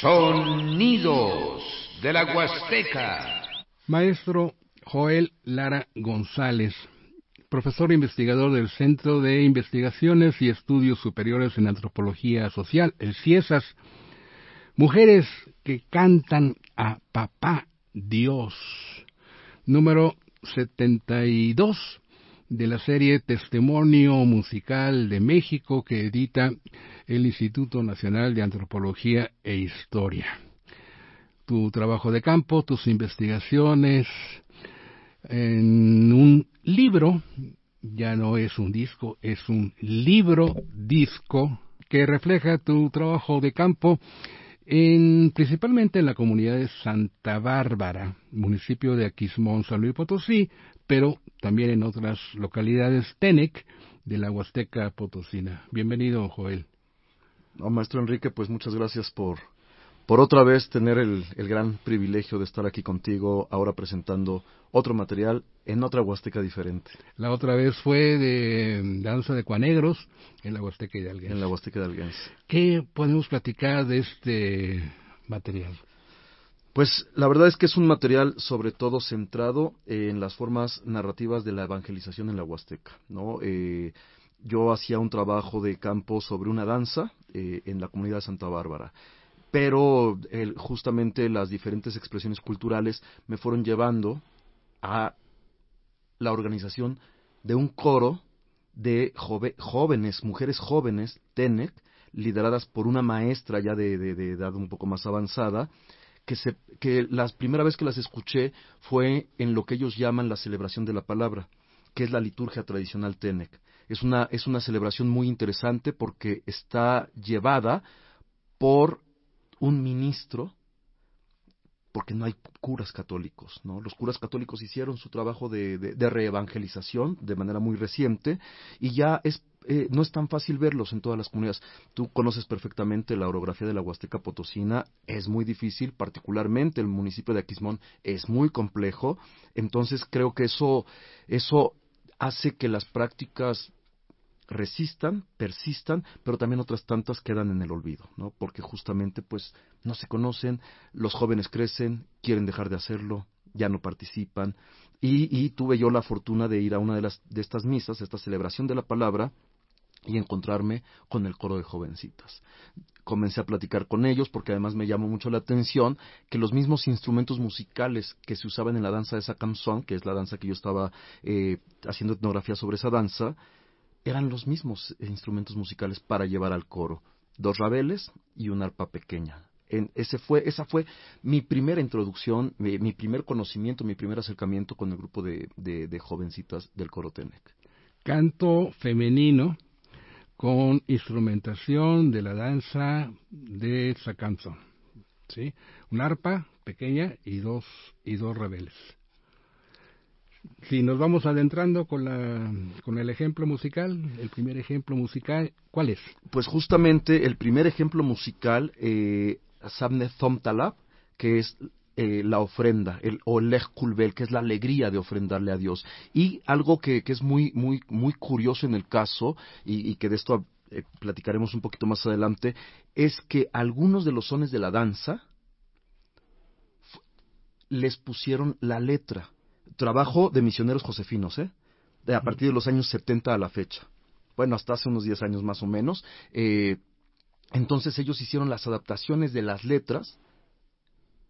Sonidos de la Huasteca. Maestro Joel Lara González, profesor investigador del Centro de Investigaciones y Estudios Superiores en Antropología Social, el CIESAS. Mujeres que cantan a Papá Dios. Número 72 de la serie Testimonio Musical de México que edita el Instituto Nacional de Antropología e Historia. Tu trabajo de campo, tus investigaciones en un libro, ya no es un disco, es un libro disco que refleja tu trabajo de campo en, principalmente en la comunidad de Santa Bárbara, municipio de Aquismón, San Luis Potosí, pero también en otras localidades Tenec de la Huasteca Potosina. Bienvenido, Joel. maestro Enrique, pues muchas gracias por, por otra vez tener el, el, gran privilegio de estar aquí contigo, ahora presentando otro material en otra Huasteca diferente. La otra vez fue de danza de cuanegros en la Huasteca de Alguense. En la Huasteca de Alguense. ¿Qué podemos platicar de este material? Pues la verdad es que es un material sobre todo centrado en las formas narrativas de la evangelización en la Huasteca, ¿no? Eh, yo hacía un trabajo de campo sobre una danza eh, en la comunidad de Santa Bárbara, pero justamente las diferentes expresiones culturales me fueron llevando a la organización de un coro de jóvenes, mujeres jóvenes, TENEC, lideradas por una maestra ya de, de edad un poco más avanzada, que, se, que la primera vez que las escuché fue en lo que ellos llaman la celebración de la palabra, que es la liturgia tradicional Tenec. Es una, es una celebración muy interesante porque está llevada por un ministro porque no hay curas católicos, ¿no? Los curas católicos hicieron su trabajo de, de, reevangelización de manera muy reciente y ya es eh, no es tan fácil verlos en todas las comunidades. Tú conoces perfectamente la orografía de la Huasteca Potosina, es muy difícil, particularmente el municipio de Aquismón es muy complejo, entonces creo que eso, eso hace que las prácticas resistan, persistan, pero también otras tantas quedan en el olvido, ¿no? Porque justamente pues no se conocen, los jóvenes crecen, quieren dejar de hacerlo, ya no participan y, y tuve yo la fortuna de ir a una de las de estas misas, esta celebración de la palabra y encontrarme con el coro de jovencitas. Comencé a platicar con ellos porque además me llamó mucho la atención que los mismos instrumentos musicales que se usaban en la danza de esa canción, que es la danza que yo estaba eh, haciendo etnografía sobre esa danza, eran los mismos instrumentos musicales para llevar al coro, dos rabeles y una arpa pequeña. En ese fue, esa fue mi primera introducción, mi, primer conocimiento, mi primer acercamiento con el grupo de, de, jovencitas del coro Tenec. Canto femenino con instrumentación de la danza de Sacanzo. ¿sí? Una arpa pequeña y dos, y dos rabeles. Si nos vamos adentrando con, la, con el ejemplo musical, el primer ejemplo musical, ¿cuál es? Pues justamente el primer ejemplo musical, eh, Sabne Talab, que es eh, la ofrenda, el Oleg Kulbel, que es la alegría de ofrendarle a Dios. Y algo que, que es muy, muy, muy curioso en el caso, y, y que de esto eh, platicaremos un poquito más adelante, es que algunos de los sones de la danza les pusieron la letra trabajo de misioneros josefinos, ¿eh? De a partir de los años 70 a la fecha. Bueno, hasta hace unos 10 años más o menos. Eh, entonces ellos hicieron las adaptaciones de las letras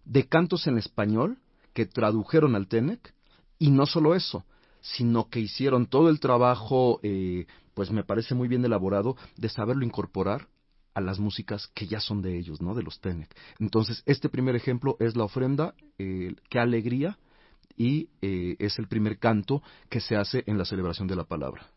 de cantos en español que tradujeron al Tenec y no solo eso, sino que hicieron todo el trabajo, eh, pues me parece muy bien elaborado, de saberlo incorporar a las músicas que ya son de ellos, ¿no? De los Tenec. Entonces, este primer ejemplo es la ofrenda, eh, qué alegría y eh, es el primer canto que se hace en la celebración de la palabra.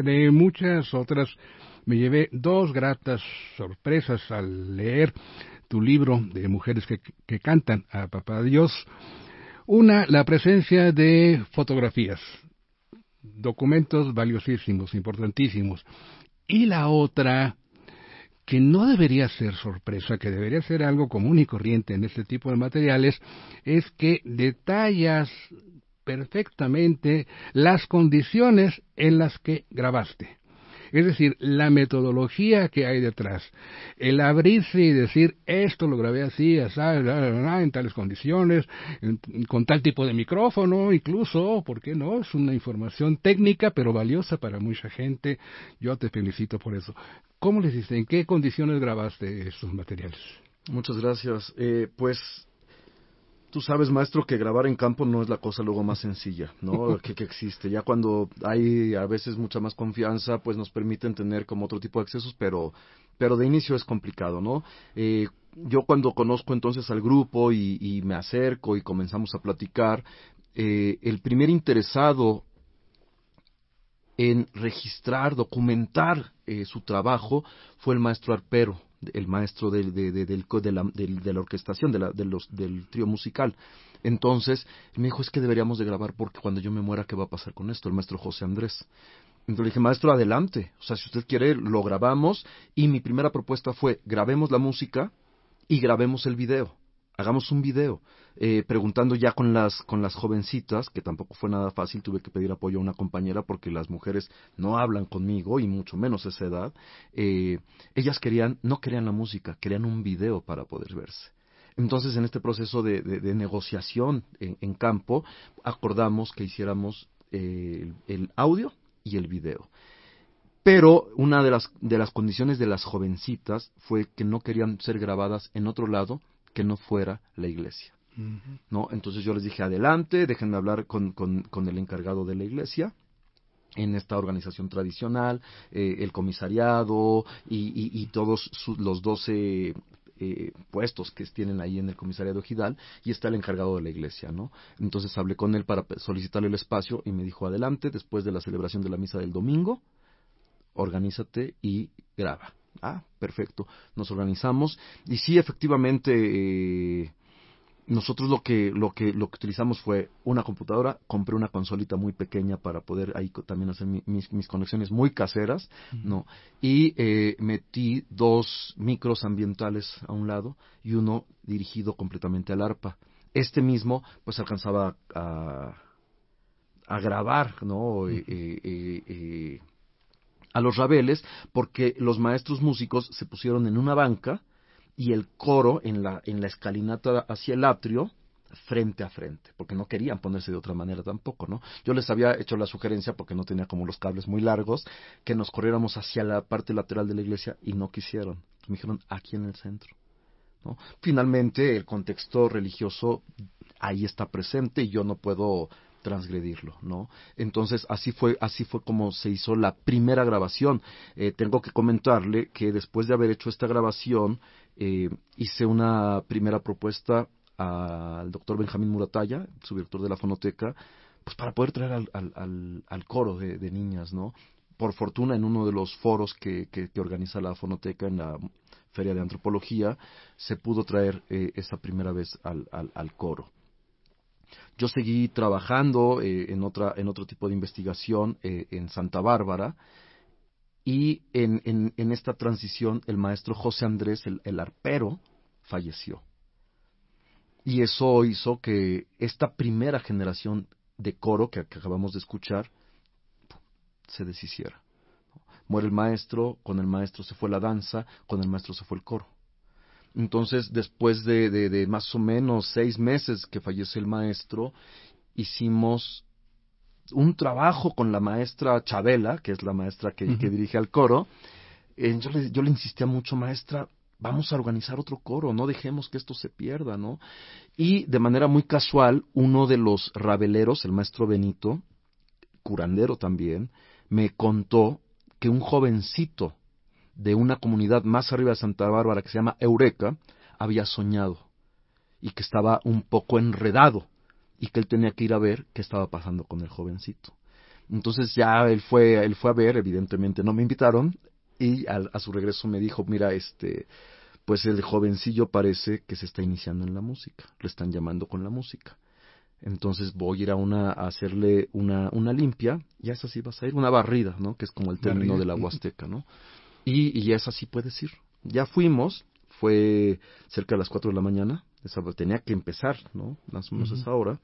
Entre muchas otras, me llevé dos gratas sorpresas al leer tu libro de mujeres que, que cantan a Papá Dios. Una, la presencia de fotografías, documentos valiosísimos, importantísimos. Y la otra, que no debería ser sorpresa, que debería ser algo común y corriente en este tipo de materiales, es que detallas perfectamente las condiciones en las que grabaste. Es decir, la metodología que hay detrás. El abrirse y decir, esto lo grabé así, así en tales condiciones, con tal tipo de micrófono, incluso, ¿por qué no? Es una información técnica, pero valiosa para mucha gente. Yo te felicito por eso. ¿Cómo le hiciste? ¿En qué condiciones grabaste estos materiales? Muchas gracias. Eh, pues Tú sabes, maestro, que grabar en campo no es la cosa luego más sencilla, ¿no? que, que, existe. Ya cuando hay a veces mucha más confianza, pues nos permiten tener como otro tipo de accesos, pero, pero de inicio es complicado, ¿no? Eh, yo cuando conozco entonces al grupo y, me acerco y comenzamos a platicar, eh, el primer interesado en registrar, documentar eh, su trabajo fue el maestro arpero el maestro de, de, de, de la, la, orquestación, de la, los, del trío musical. Entonces, me dijo, es que deberíamos de grabar porque cuando yo me muera, ¿qué va a pasar con esto? El maestro José Andrés. Entonces le dije, maestro, adelante. O sea, si usted quiere, lo grabamos. Y mi primera propuesta fue, grabemos la música y grabemos el video hagamos un video. Eh, preguntando ya con las, con las jovencitas, que tampoco fue nada fácil, tuve que pedir apoyo a una compañera porque las mujeres no hablan conmigo y mucho menos esa edad. Eh, ellas querían, no querían la música, querían un video para poder verse. Entonces, en este proceso de, negociación en, campo, acordamos que hiciéramos eh, el, audio y el video. Pero una de las, de las condiciones de las jovencitas fue que no querían ser grabadas en otro lado que no fuera la iglesia. ¿no? Entonces yo les dije, adelante, déjenme hablar con, con, el encargado de la iglesia en esta organización tradicional, eh, el comisariado y, todos los doce eh, puestos que tienen ahí en el comisariado Gidal y está el encargado de la iglesia, ¿no? Entonces hablé con él para solicitarle el espacio y me dijo, adelante, después de la celebración de la misa del domingo, organízate y graba. Ah, perfecto. Nos organizamos y sí, efectivamente, eh, nosotros lo que, lo que, lo que utilizamos fue una computadora, compré una consolita muy pequeña para poder ahí también hacer mis, mis, conexiones muy caseras, ¿no? Y eh, metí dos micros ambientales a un lado y uno dirigido completamente al arpa. Este mismo, pues alcanzaba a, a grabar, ¿no? eh, a los rabeles porque los maestros músicos se pusieron en una banca y el coro en la, en la escalinata hacia el atrio frente a frente, porque no querían ponerse de otra manera tampoco, ¿no? Yo les había hecho la sugerencia, porque no tenía como los cables muy largos, que nos corriéramos hacia la parte lateral de la iglesia y no quisieron. Me dijeron, aquí en el centro. ¿no? Finalmente, el contexto religioso ahí está presente y yo no puedo transgredirlo, ¿no? Entonces así fue, así fue como se hizo la primera grabación. Eh, tengo que comentarle que después de haber hecho esta grabación eh, hice una primera propuesta al doctor Benjamín Murataya, su director de la fonoteca, pues para poder traer al, al, al, coro de, niñas, ¿no? Por fortuna en uno de los foros que, que, organiza la fonoteca en la Feria de Antropología se pudo traer eh, esa primera vez al, al coro. Yo seguí trabajando eh, en, otra, en otro tipo de investigación eh, en Santa Bárbara y en, en, esta transición el maestro José Andrés, el, el arpero, falleció. Y eso hizo que esta primera generación de coro que, que acabamos de escuchar se deshiciera. Muere el maestro, con el maestro se fue la danza, con el maestro se fue el coro. Entonces, después de, de, más o menos seis meses que falleció el maestro, hicimos un trabajo con la maestra Chabela, que es la maestra que, dirige al coro. Eh, yo, le, yo le insistía mucho, maestra, vamos a organizar otro coro, no dejemos que esto se pierda, ¿no? Y de manera muy casual, uno de los rabeleros, el maestro Benito, curandero también, me contó que un jovencito de una comunidad más arriba de Santa Bárbara que se llama Eureka, había soñado y que estaba un poco enredado y que él tenía que ir a ver qué estaba pasando con el jovencito. Entonces ya él fue, él fue a ver, evidentemente no me invitaron, y a su regreso me dijo, mira, este, pues el jovencillo parece que se está iniciando en la música, lo están llamando con la música. Entonces voy a ir a una a hacerle una, una limpia, y esa sí vas a ir, una barrida, ¿no? Que es como el término de la Huasteca, ¿no? Y, y esa sí puedes ir. Ya fuimos, fue cerca de las 4 de la mañana, esa, tenía que empezar, ¿no? Más o menos esa hora.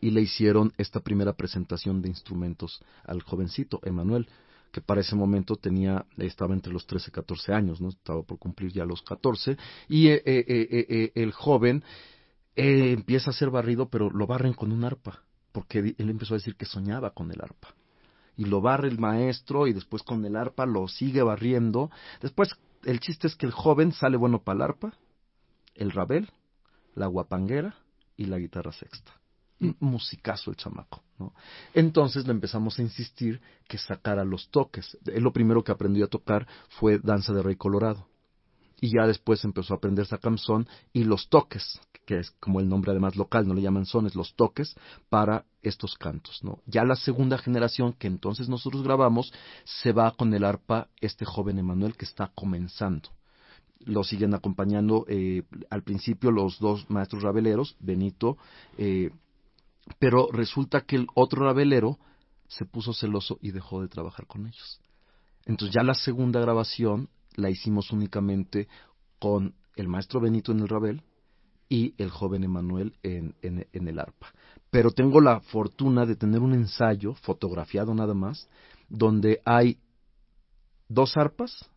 Y le hicieron esta primera presentación de instrumentos al jovencito, Emanuel, que para ese momento tenía, estaba entre los 13 y 14 años, ¿no? Estaba por cumplir ya los 14. Y eh, eh, eh, el joven empieza a ser barrido, pero lo barren con un arpa, porque él empezó a decir que soñaba con el arpa. Y lo barre el maestro y después con el arpa lo sigue barriendo. Después el chiste es que el joven sale bueno para el arpa, el rabel, la guapanguera y la guitarra sexta. Un musicazo el chamaco, ¿no? Entonces le empezamos a insistir que sacara los toques. Él lo primero que aprendió a tocar fue danza de rey colorado. Y ya después empezó a aprender sacamzón y los toques, que es como el nombre además local, no le llaman sones, los toques para estos cantos, ¿no? Ya la segunda generación que entonces nosotros grabamos se va con el arpa este joven Emanuel que está comenzando lo siguen acompañando eh, al principio los dos maestros rabeleros, Benito, eh, pero resulta que el otro rabelero se puso celoso y dejó de trabajar con ellos. Entonces ya la segunda grabación la hicimos únicamente con el maestro Benito en el rabel y el joven Emanuel en, en el arpa. Pero tengo la fortuna de tener un ensayo fotografiado nada más, donde hay dos arpas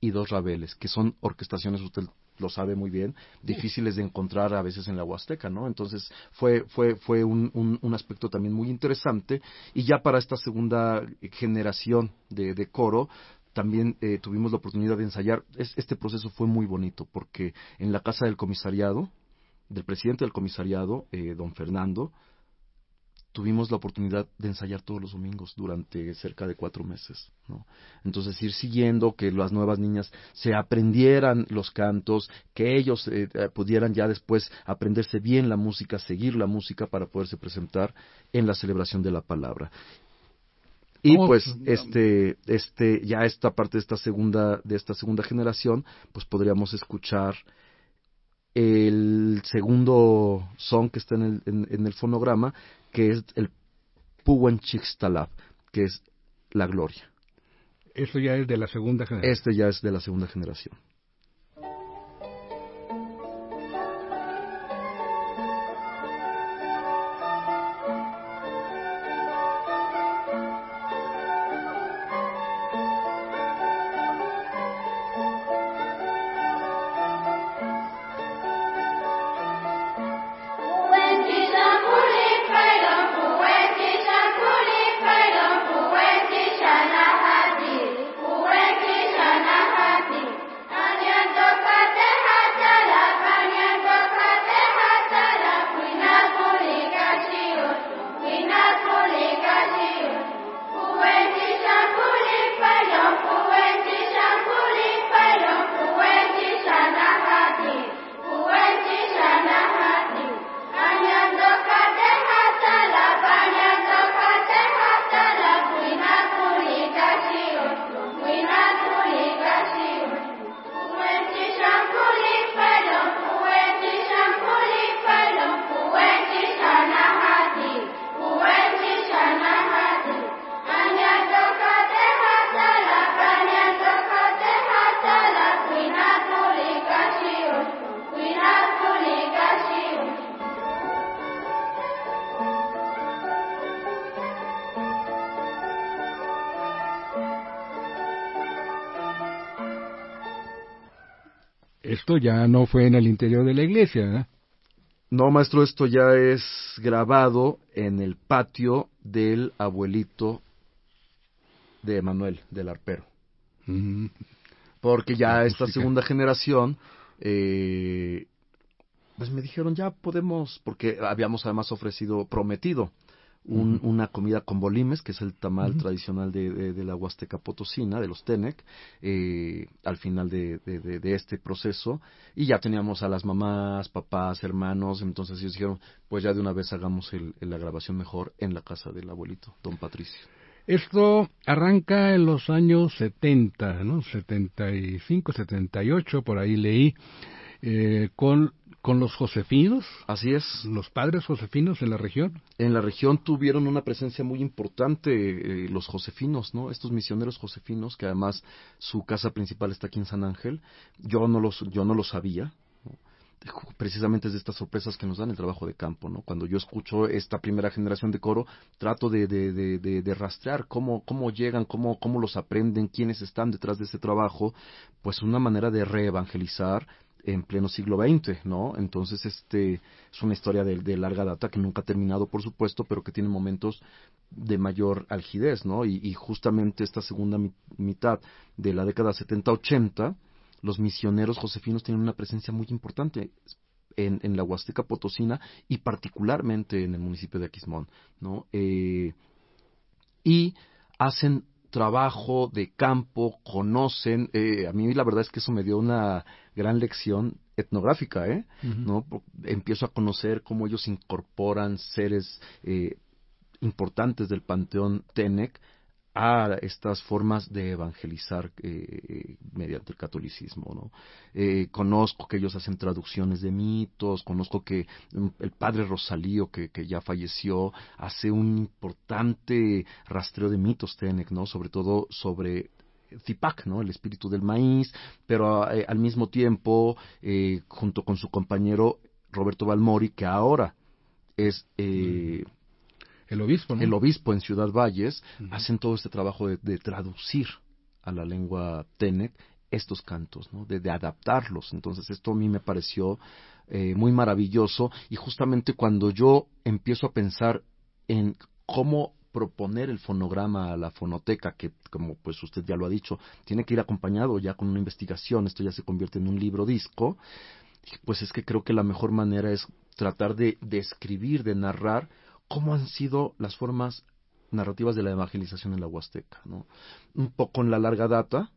y dos rabeles, que son orquestaciones, usted lo sabe muy bien, difíciles de encontrar a veces en la Huasteca, ¿no? Entonces fue, fue, fue un, un, aspecto también muy interesante y ya para esta segunda generación de, de coro, también eh, tuvimos la oportunidad de ensayar. este proceso fue muy bonito porque en la casa del comisariado, del presidente del comisariado, eh, don Fernando, tuvimos la oportunidad de ensayar todos los domingos durante cerca de cuatro meses. ¿no? Entonces, ir siguiendo que las nuevas niñas se aprendieran los cantos, que ellos eh, pudieran ya después aprenderse bien la música, seguir la música para poderse presentar en la celebración de la palabra. Y pues este este ya esta parte de esta segunda de esta segunda generación, pues podríamos escuchar el segundo son que está en el, en el fonograma, que es el Puwen Chixtalab, que es la gloria. Eso ya es de la segunda generación. Este ya es de la segunda generación. Esto ya no fue en el interior de la iglesia. ¿eh? No, maestro, esto ya es grabado en el patio del abuelito de Manuel, del arpero. Porque ya esta segunda generación, eh, pues me dijeron, ya podemos, porque habíamos además ofrecido, prometido, una comida con bolimes, que es el tamal tradicional de, de, la Huasteca Potosina, de los Tenec, eh, al final de, de, este proceso. Y ya teníamos a las mamás, papás, hermanos, entonces ellos dijeron, pues ya de una vez hagamos el, la grabación mejor en la casa del abuelito, don Patricio. Esto arranca en los años 70, ¿no? 75, 78, por ahí leí, eh, con con los josefinos. Así es. Los padres josefinos en la región. En la región tuvieron una presencia muy importante eh, los josefinos, ¿no? Estos misioneros josefinos, que además su casa principal está aquí en San Ángel. Yo no los, yo no lo sabía. Precisamente es de estas sorpresas que nos dan el trabajo de campo, ¿no? Cuando yo escucho esta primera generación de coro, trato de, de, de, de rastrear cómo, cómo llegan, cómo, cómo los aprenden, quiénes están detrás de ese trabajo, pues una manera de reevangelizar, en pleno siglo XX, ¿no? Entonces, este es una historia de, larga data que nunca ha terminado, por supuesto, pero que tiene momentos de mayor algidez, ¿no? Y, justamente esta segunda mitad de la década 70-80, los misioneros josefinos tienen una presencia muy importante en, en, la Huasteca Potosina y particularmente en el municipio de Aquismón, ¿no? Eh, y hacen trabajo de campo, conocen. Eh, a mí la verdad es que eso me dio una gran lección etnográfica, ¿eh? ¿no? Empiezo a conocer cómo ellos incorporan seres eh, importantes del panteón Tenec a estas formas de evangelizar eh, mediante el catolicismo. ¿no? Eh, conozco que ellos hacen traducciones de mitos, conozco que mm, el padre Rosalío, que, que ya falleció, hace un importante rastreo de mitos Tenec, ¿no? sobre todo sobre Zipac, ¿no? El espíritu del maíz, pero eh, al mismo tiempo, junto con su compañero Roberto Balmori, que ahora es eh, el obispo, El obispo en Ciudad Valles hacen todo este trabajo de, traducir a la lengua Tenec estos cantos, ¿no? de, adaptarlos. Entonces esto a mí me pareció eh, muy maravilloso y justamente cuando yo empiezo a pensar en cómo proponer el fonograma a la fonoteca, que como pues usted ya lo ha dicho, tiene que ir acompañado ya con una investigación, esto ya se convierte en un libro disco, pues es que creo que la mejor manera es tratar de, de escribir, de narrar cómo han sido las formas narrativas de la evangelización en la Huasteca, ¿no? Un poco en la larga data,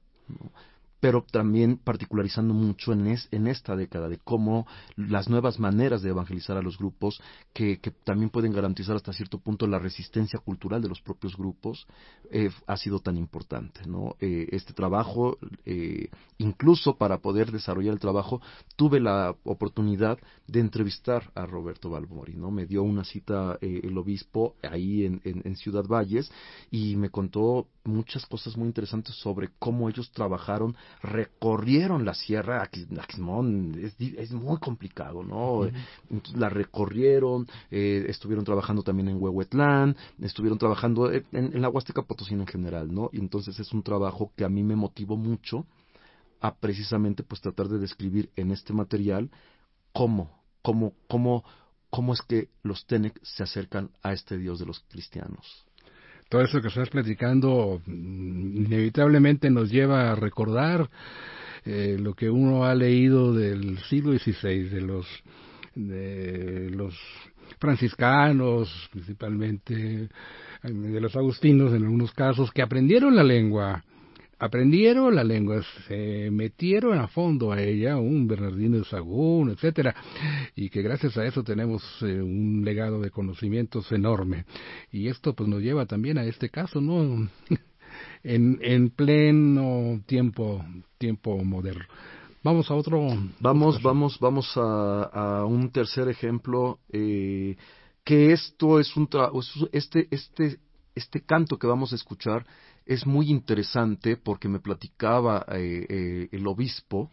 pero también particularizando mucho en, en esta década de cómo las nuevas maneras de evangelizar a los grupos, que, que también pueden garantizar hasta cierto punto la resistencia cultural de los propios grupos, eh, ha sido tan importante. ¿no? Eh, este trabajo, eh, incluso para poder desarrollar el trabajo, tuve la oportunidad de entrevistar a Roberto Balmori. ¿no? Me dio una cita el obispo ahí en, en Ciudad Valles y me contó muchas cosas muy interesantes sobre cómo ellos trabajaron recorrieron la sierra, Aquismón es, es muy complicado, ¿no? La recorrieron, eh, estuvieron trabajando también en Huehuetlán, estuvieron trabajando en, la Huasteca Potosina en general, ¿no? Y entonces es un trabajo que a mí me motivó mucho a precisamente pues tratar de describir en este material cómo, cómo, cómo, cómo es que los Tenec se acercan a este Dios de los cristianos todo eso que estás platicando mm, inevitablemente nos lleva a recordar eh, lo que uno ha leído del siglo XVI, de los, de los franciscanos, principalmente de los agustinos en algunos casos, que aprendieron la lengua aprendieron la lengua, se metieron a fondo a ella, un Bernardino de Sagún, etcétera, y que gracias a eso tenemos eh, un legado de conocimientos enorme. Y esto pues nos lleva también a este caso, ¿no? en, en pleno tiempo, tiempo moderno. Vamos a otro. Vamos, vamos, vamos a, a un tercer ejemplo. Eh, que esto es un este, este, este canto que vamos a escuchar es muy interesante porque me platicaba eh, eh, el obispo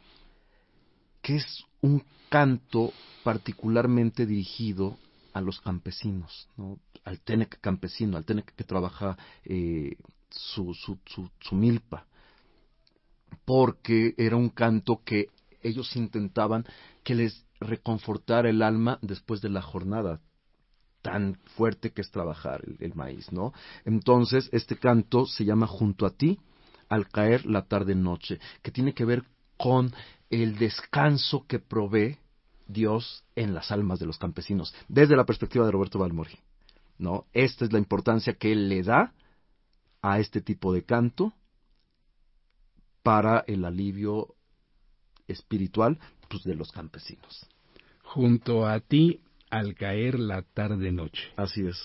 que es un canto particularmente dirigido a los campesinos, ¿no? al Tenec campesino, al Tenec que trabaja eh, su, su, su milpa, porque era un canto que ellos intentaban que les reconfortara el alma después de la jornada tan fuerte que es trabajar el, maíz, ¿no? Entonces, este canto se llama Junto a ti, al caer la tarde-noche, que tiene que ver con el descanso que provee Dios en las almas de los campesinos, desde la perspectiva de Roberto Balmori. ¿no? Esta es la importancia que él le da a este tipo de canto para el alivio espiritual pues, de los campesinos. Junto a ti al caer la tarde noche. Así es.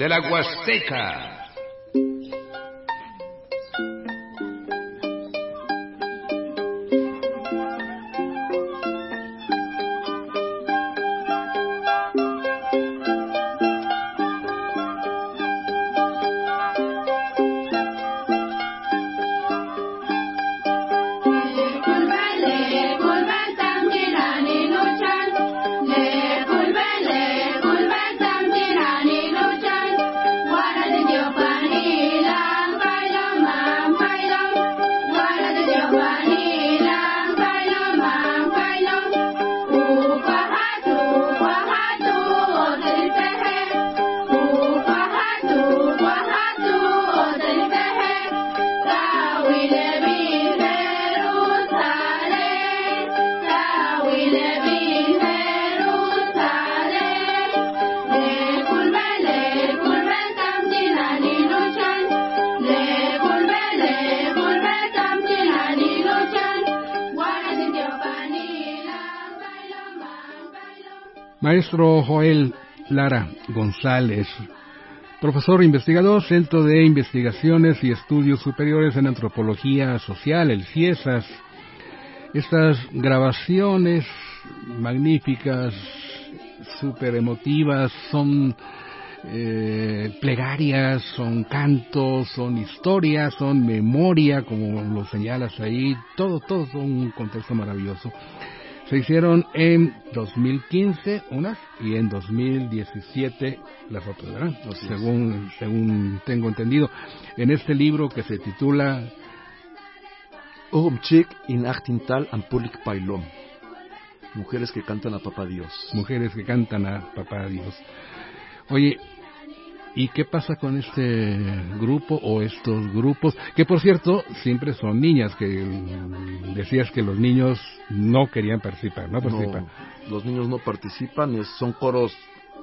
De la Huasteca. Maestro Joel Lara González, profesor investigador, Centro de Investigaciones y Estudios Superiores en Antropología Social, el CIESAS. Estas grabaciones magníficas, súper emotivas, son eh, plegarias, son cantos, son historias, son memoria, como lo señalas ahí, todo, todo es un contexto maravilloso. Se hicieron en 2015 unas y en 2017 las otras, ¿verdad? según, según tengo entendido. En este libro que se titula Chick in Achtintal and Public Pailom. Mujeres que cantan a Papá Dios. Mujeres que cantan a Papá Dios. Oye, ¿Y qué pasa con este grupo o estos grupos? Que por cierto, siempre son niñas, que decías que los niños no querían participar, ¿no participan? los niños no participan, son coros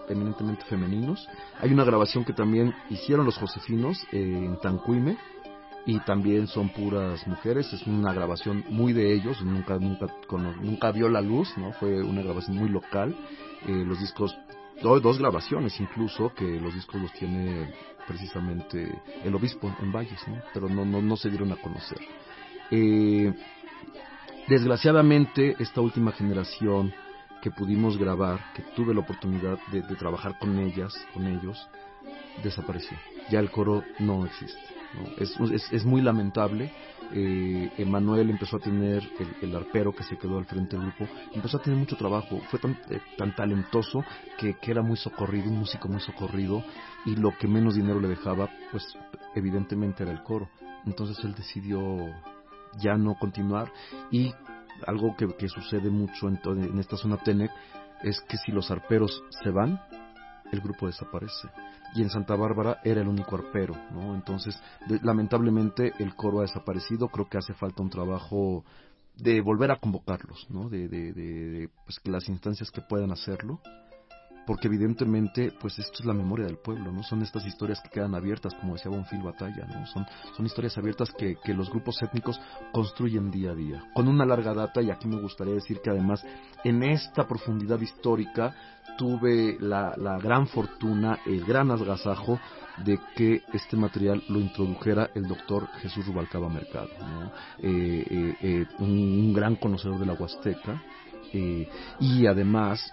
eminentemente femeninos. Hay una grabación que también hicieron los josefinos en Tancuime y también son puras mujeres. Es una grabación muy de ellos, nunca nunca nunca vio la luz, no fue una grabación muy local. Eh, los discos dos grabaciones incluso que los discos los tiene precisamente el obispo en Valles, pero no, no, no se dieron a conocer. Eh, desgraciadamente, esta última generación que pudimos grabar, que tuve la oportunidad de, trabajar con ellas, con ellos, desapareció. Ya el coro no existe. Es, es, muy lamentable. Eh, Emanuel empezó a tener el, arpero que se quedó al frente del grupo, empezó a tener mucho trabajo, fue tan, eh, tan talentoso que, que, era muy socorrido, un músico muy socorrido, y lo que menos dinero le dejaba, pues evidentemente era el coro. Entonces él decidió ya no continuar y algo que, que sucede mucho en, en esta zona TENEC es que si los arperos se van, el grupo desaparece. Y en Santa Bárbara era el único arpero, ¿no? Entonces, lamentablemente el coro ha desaparecido, creo que hace falta un trabajo de volver a convocarlos, ¿no? De, de, de pues que las instancias que puedan hacerlo, porque evidentemente pues esto es la memoria del pueblo, ¿no? Son estas historias que quedan abiertas, como decía Bonfil Batalla, ¿no? Son, son historias abiertas que, que los grupos étnicos construyen día a día, con una larga data y aquí me gustaría decir que además en esta profundidad histórica tuve la, la gran fortuna, el gran agasajo de que este material lo introdujera el doctor Jesús Rubalcaba Mercado, ¿no? eh, eh, eh un, un, gran conocedor de la Huasteca eh, y además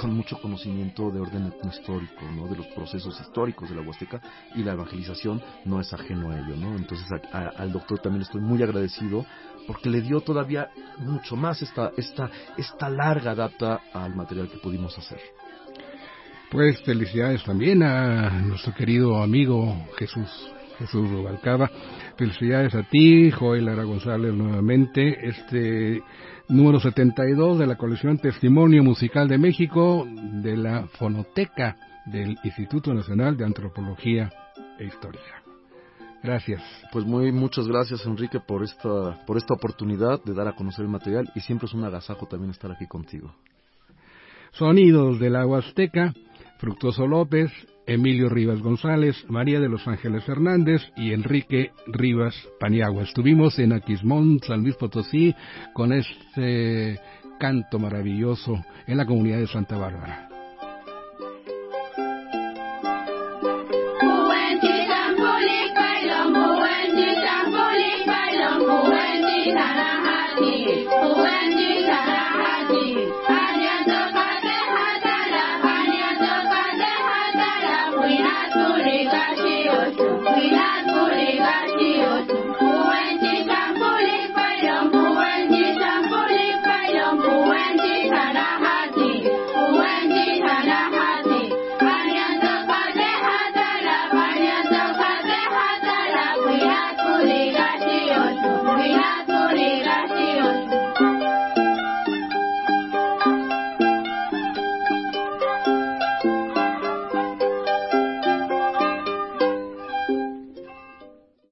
con mucho conocimiento de orden histórico, ¿no? de los procesos históricos de la Huasteca y la evangelización no es ajeno a ello. ¿no? Entonces al doctor también estoy muy agradecido porque le dio todavía mucho más esta, esta, esta larga data al material que pudimos hacer. Pues felicidades también a nuestro querido amigo Jesús Jesús Rubalcaba. Felicidades a ti, Joel Lara González, nuevamente. Este número 72 de la colección Testimonio Musical de México de la Fonoteca del Instituto Nacional de Antropología e Historia. Gracias. Pues muy muchas gracias Enrique por esta por esta oportunidad de dar a conocer el material y siempre es un agasajo también estar aquí contigo. Sonidos de la Huasteca, Fructuoso López, Emilio Rivas González, María de los Ángeles Hernández y Enrique Rivas Paniagua. Estuvimos en Aquismón, San Luis Potosí, con este canto maravilloso en la comunidad de Santa Bárbara.